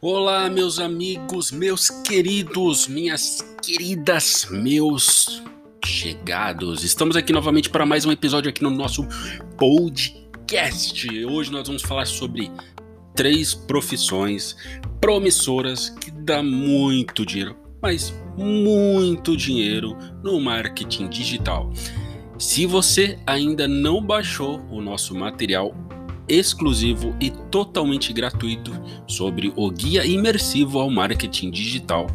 Olá, meus amigos, meus queridos, minhas queridas, meus chegados. Estamos aqui novamente para mais um episódio aqui no nosso podcast. Hoje nós vamos falar sobre três profissões promissoras que dá muito dinheiro, mas muito dinheiro no marketing digital. Se você ainda não baixou o nosso material exclusivo e totalmente gratuito sobre o guia imersivo ao marketing digital.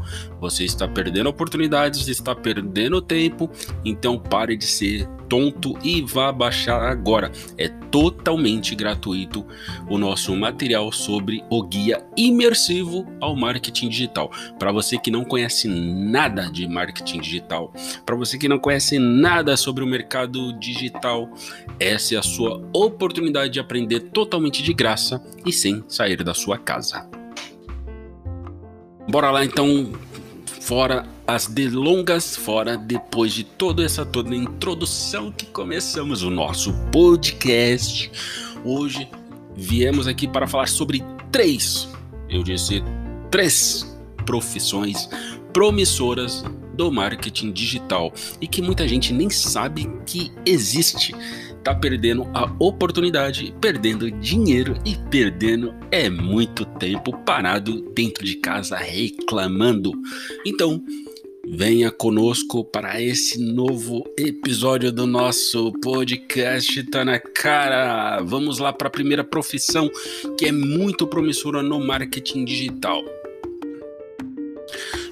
Você está perdendo oportunidades, está perdendo tempo, então pare de ser tonto e vá baixar agora. É totalmente gratuito o nosso material sobre o guia imersivo ao marketing digital. Para você que não conhece nada de marketing digital, para você que não conhece nada sobre o mercado digital, essa é a sua oportunidade de aprender totalmente de graça e sem sair da sua casa. Bora lá então fora as delongas, fora depois de toda essa toda introdução que começamos o nosso podcast. Hoje viemos aqui para falar sobre três, eu disse três profissões promissoras do marketing digital e que muita gente nem sabe que existe tá perdendo a oportunidade, perdendo dinheiro e perdendo é muito tempo parado dentro de casa reclamando. Então, venha conosco para esse novo episódio do nosso podcast Tá na cara. Vamos lá para a primeira profissão que é muito promissora no marketing digital.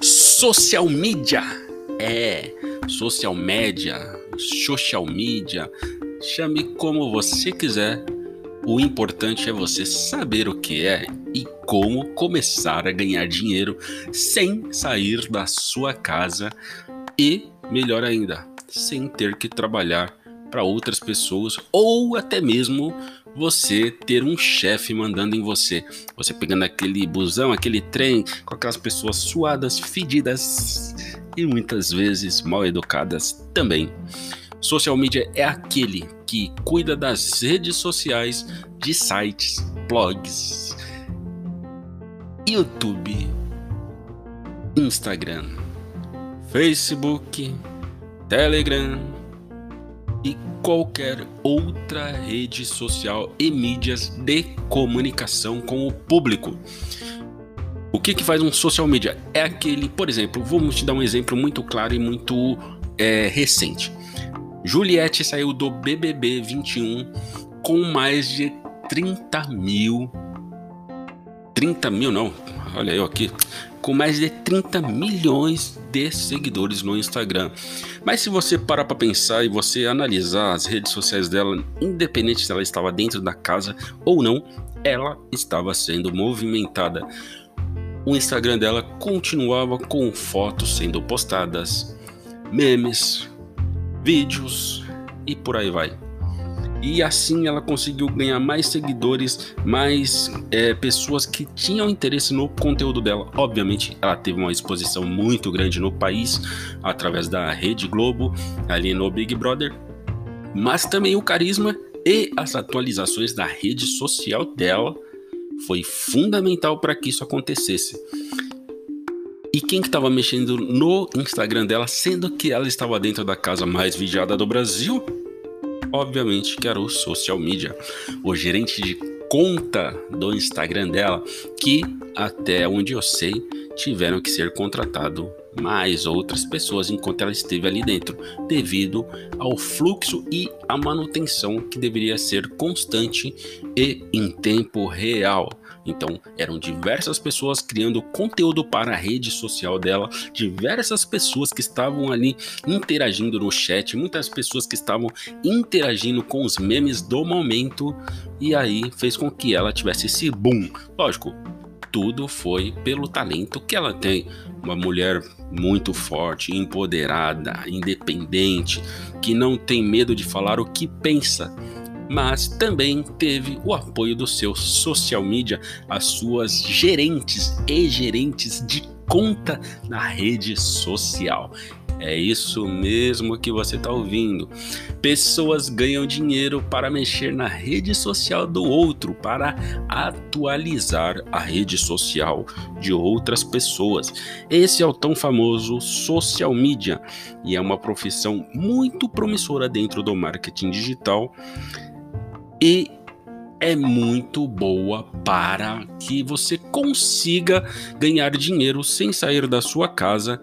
Social media. É, social media, social media, Chame como você quiser. O importante é você saber o que é e como começar a ganhar dinheiro sem sair da sua casa e, melhor ainda, sem ter que trabalhar para outras pessoas ou até mesmo você ter um chefe mandando em você. Você pegando aquele busão, aquele trem com aquelas pessoas suadas, fedidas e muitas vezes mal educadas também. Social media é aquele que cuida das redes sociais de sites, blogs, YouTube, Instagram, Facebook, Telegram e qualquer outra rede social e mídias de comunicação com o público. O que, que faz um social media? É aquele, por exemplo, vamos te dar um exemplo muito claro e muito é, recente. Juliette saiu do BBB 21 com mais de 30 mil. 30 mil não, olha eu aqui. Com mais de 30 milhões de seguidores no Instagram. Mas se você parar para pensar e você analisar as redes sociais dela, independente se ela estava dentro da casa ou não, ela estava sendo movimentada. O Instagram dela continuava com fotos sendo postadas, memes, vídeos e por aí vai. E assim ela conseguiu ganhar mais seguidores, mais é, pessoas que tinham interesse no conteúdo dela. Obviamente, ela teve uma exposição muito grande no país através da Rede Globo, ali no Big Brother, mas também o carisma e as atualizações da rede social dela foi fundamental para que isso acontecesse. E quem que estava mexendo no Instagram dela, sendo que ela estava dentro da casa mais vigiada do Brasil? Obviamente que era o social media, o gerente de conta do Instagram dela, que até onde eu sei tiveram que ser contratado mais outras pessoas enquanto ela esteve ali dentro, devido ao fluxo e a manutenção que deveria ser constante e em tempo real. Então, eram diversas pessoas criando conteúdo para a rede social dela, diversas pessoas que estavam ali interagindo no chat, muitas pessoas que estavam interagindo com os memes do momento, e aí fez com que ela tivesse esse boom. Lógico, tudo foi pelo talento que ela tem. Uma mulher muito forte, empoderada, independente, que não tem medo de falar o que pensa mas também teve o apoio do seu social media, as suas gerentes e gerentes de conta na rede social. É isso mesmo que você está ouvindo. Pessoas ganham dinheiro para mexer na rede social do outro, para atualizar a rede social de outras pessoas. Esse é o tão famoso social media e é uma profissão muito promissora dentro do marketing digital e é muito boa para que você consiga ganhar dinheiro sem sair da sua casa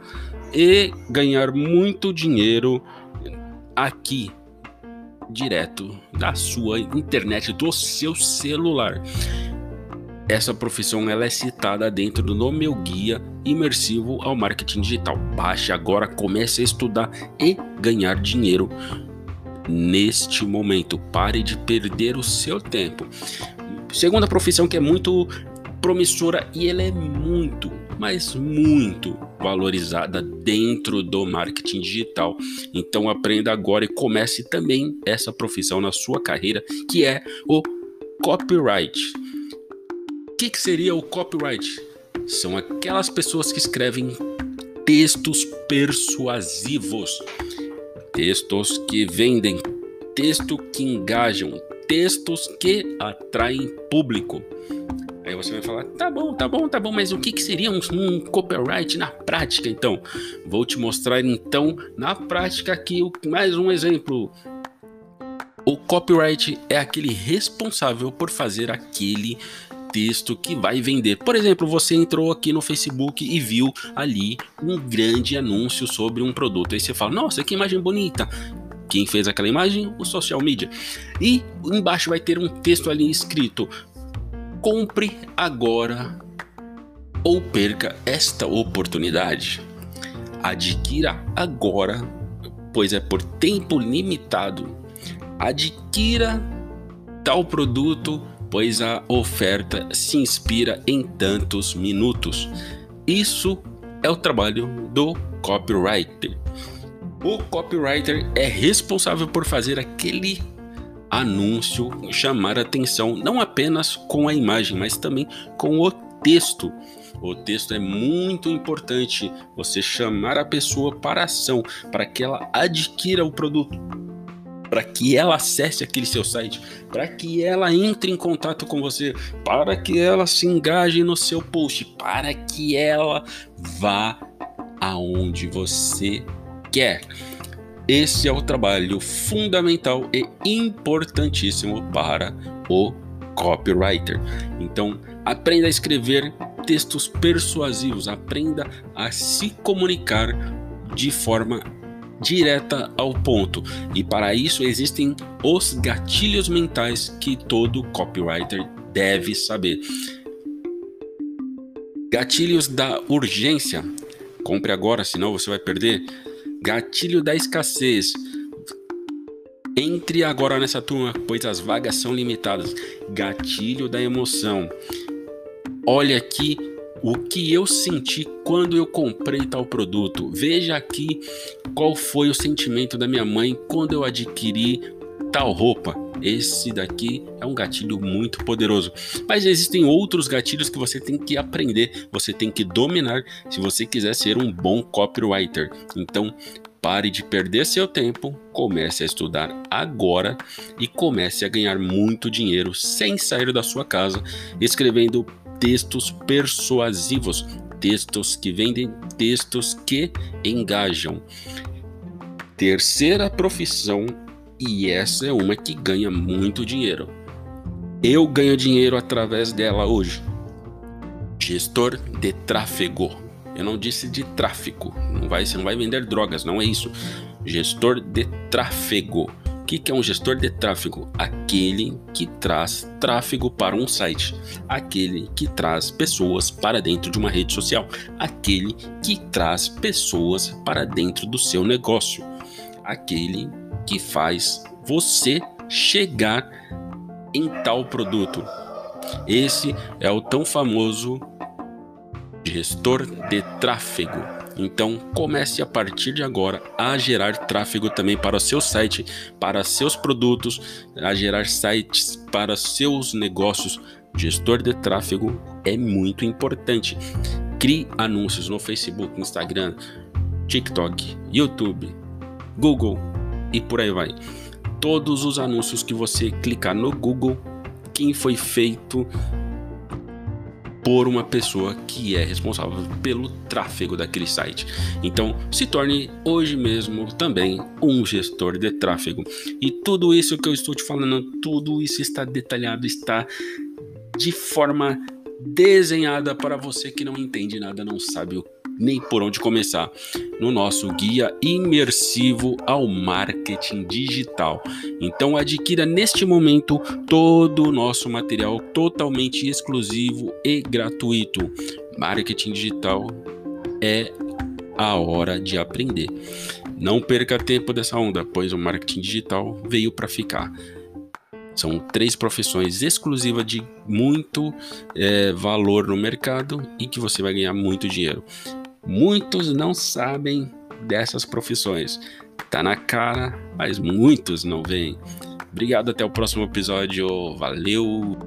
e ganhar muito dinheiro aqui direto da sua internet, do seu celular. Essa profissão ela é citada dentro do meu guia imersivo ao marketing digital. Baixe agora, comece a estudar e ganhar dinheiro neste momento. Pare de perder o seu tempo. Segunda profissão que é muito promissora e ela é muito, mas muito valorizada dentro do marketing digital. Então aprenda agora e comece também essa profissão na sua carreira, que é o copyright. O que, que seria o copyright? São aquelas pessoas que escrevem textos persuasivos, textos que vendem, textos que engajam, textos que atraem público. Aí você vai falar, tá bom, tá bom, tá bom, mas o que, que seria um, um copyright na prática então? Vou te mostrar então na prática aqui mais um exemplo. O copyright é aquele responsável por fazer aquele texto que vai vender. Por exemplo, você entrou aqui no Facebook e viu ali um grande anúncio sobre um produto. Aí você fala: Nossa, que imagem bonita! Quem fez aquela imagem? O social media. E embaixo vai ter um texto ali escrito: Compre agora ou perca esta oportunidade. Adquira agora, pois é por tempo limitado. Adquira tal produto, pois a oferta se inspira em tantos minutos. Isso é o trabalho do copywriter. O copywriter é responsável por fazer aquele anúncio chamar atenção não apenas com a imagem, mas também com o texto. O texto é muito importante você chamar a pessoa para a ação, para que ela adquira o produto, para que ela acesse aquele seu site, para que ela entre em contato com você, para que ela se engaje no seu post, para que ela vá aonde você quer. Esse é o trabalho fundamental e importantíssimo para o copywriter. Então, aprenda a escrever textos persuasivos, aprenda a se comunicar de forma direta ao ponto. E para isso existem os gatilhos mentais que todo copywriter deve saber. Gatilhos da urgência. Compre agora, senão você vai perder. Gatilho da escassez. Entre agora nessa turma, pois as vagas são limitadas. Gatilho da emoção. Olha aqui o que eu senti quando eu comprei tal produto. Veja aqui qual foi o sentimento da minha mãe quando eu adquiri tal roupa. Esse daqui é um gatilho muito poderoso. Mas existem outros gatilhos que você tem que aprender, você tem que dominar se você quiser ser um bom copywriter. Então, pare de perder seu tempo, comece a estudar agora e comece a ganhar muito dinheiro sem sair da sua casa, escrevendo textos persuasivos, textos que vendem, textos que engajam. Terceira profissão e essa é uma que ganha muito dinheiro. Eu ganho dinheiro através dela hoje. Gestor de tráfego. Eu não disse de tráfico. Não vai, você não vai vender drogas, não é isso. Gestor de tráfego. Que, que é um gestor de tráfego? Aquele que traz tráfego para um site, aquele que traz pessoas para dentro de uma rede social, aquele que traz pessoas para dentro do seu negócio, aquele que faz você chegar em tal produto. Esse é o tão famoso gestor de tráfego. Então comece a partir de agora a gerar tráfego também para o seu site, para seus produtos, a gerar sites para seus negócios. Gestor de tráfego é muito importante. Crie anúncios no Facebook, Instagram, TikTok, YouTube, Google e por aí vai. Todos os anúncios que você clicar no Google, quem foi feito por uma pessoa que é responsável pelo tráfego daquele site. Então, se torne hoje mesmo também um gestor de tráfego. E tudo isso que eu estou te falando, tudo isso está detalhado, está de forma desenhada para você que não entende nada, não sabe nem por onde começar, no nosso guia imersivo ao marketing digital. Então adquira neste momento todo o nosso material totalmente exclusivo e gratuito. Marketing digital é a hora de aprender. Não perca tempo dessa onda, pois o marketing digital veio para ficar. São três profissões exclusivas de muito é, valor no mercado e que você vai ganhar muito dinheiro. Muitos não sabem dessas profissões. Tá na cara, mas muitos não veem. Obrigado, até o próximo episódio. Valeu!